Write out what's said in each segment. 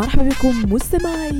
مرحبا بكم مستمعي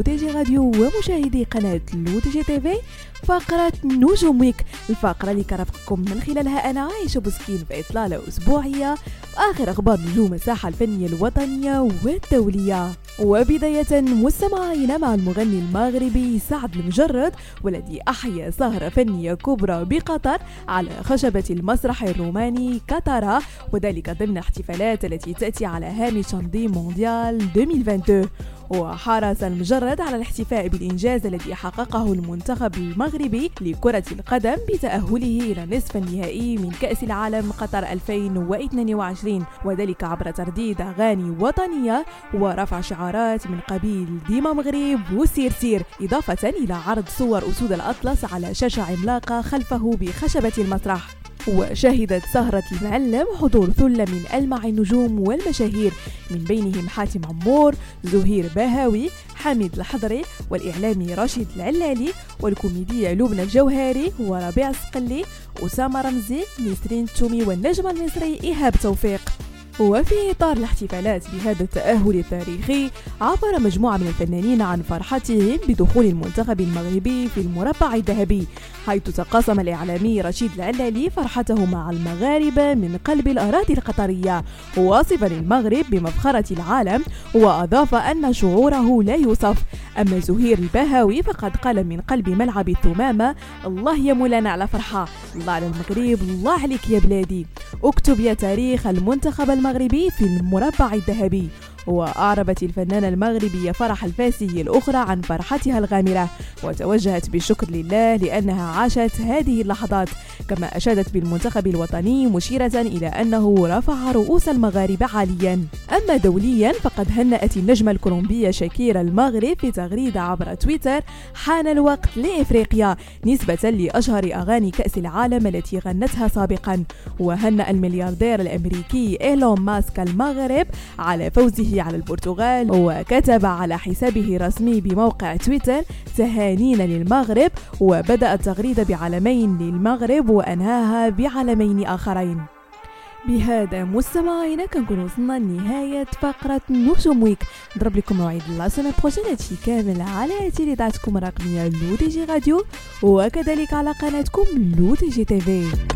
تي جي راديو ومشاهدي قناة لو تي جي تي في. فقرة نجوم Week الفقرة اللي كرفقكم من خلالها أنا عايشة بوسكين في إطلالة أسبوعية. آخر أخبار نجوم الساحة الفنية الوطنية والدولية. وبداية مستمعينا مع المغني المغربي سعد المجرد والذي أحيا سهرة فنية كبرى بقطر على خشبة المسرح الروماني كاتارا وذلك ضمن احتفالات التي تأتي على هامش تنظيم مونديال 2022. وحرص المجرد على الاحتفاء بالإنجاز الذي حققه المنتخب المغربي لكرة القدم بتأهله إلى نصف النهائي من كأس العالم قطر 2022 وذلك عبر ترديد أغاني وطنية ورفع شعارات من قبيل ديما مغرب وسير سير إضافة إلى عرض صور أسود الأطلس على شاشة عملاقة خلفه بخشبة المسرح. وشهدت سهرة المعلم حضور ثلة من ألمع النجوم والمشاهير. من بينهم حاتم عمور زهير باهاوي حميد الحضري والإعلامي رشيد العلالي والكوميدية لبنى الجوهري وربيع السقلي أسامة رمزي نسرين التومي والنجم المصري إيهاب توفيق. وفي إطار الاحتفالات بهذا التأهل التاريخي عبر مجموعة من الفنانين عن فرحتهم بدخول المنتخب المغربي في المربع الذهبي حيث تقاسم الإعلامي رشيد العلالي فرحته مع المغاربة من قلب الأراضي القطرية واصفا المغرب بمفخرة العالم وأضاف أن شعوره لا يوصف. أما زهير البهاوي فقد قال من قلب ملعب الثمامة الله يا مولانا على فرحة الله على المغرب الله عليك يا بلادي. اكتب يا تاريخ المنتخب المغربي. في المربع الذهبي. وأعربت الفنانة المغربية فرح الفاسي الأخرى عن فرحتها الغامرة وتوجهت بالشكر لله لأنها عاشت هذه اللحظات. كما أشادت بالمنتخب الوطني مشيرة إلى أنه رفع رؤوس المغاربة عاليا. أما دوليا فقد هنأت النجمة الكولومبية شاكيرا المغرب في تغريدة عبر تويتر حان الوقت لإفريقيا نسبة لأشهر أغاني كأس العالم التي غنتها سابقا. وهنأ الملياردير الأمريكي إيلون ماسك المغرب على فوزه على البرتغال وكتب على حسابه الرسمي بموقع تويتر تهانينا للمغرب وبدأ التغريدة بعلمين للمغرب وأنهاها بعلمين آخرين. بهذا مستمعينا كنكون وصلنا لنهاية فقرة نجوم Week. نضرب لكم موعد la semaine prochaine هادشي كامل على تيليداتكم الرقمية لو تي جي راديو وكذلك على قناتكم لو تي جي تي في.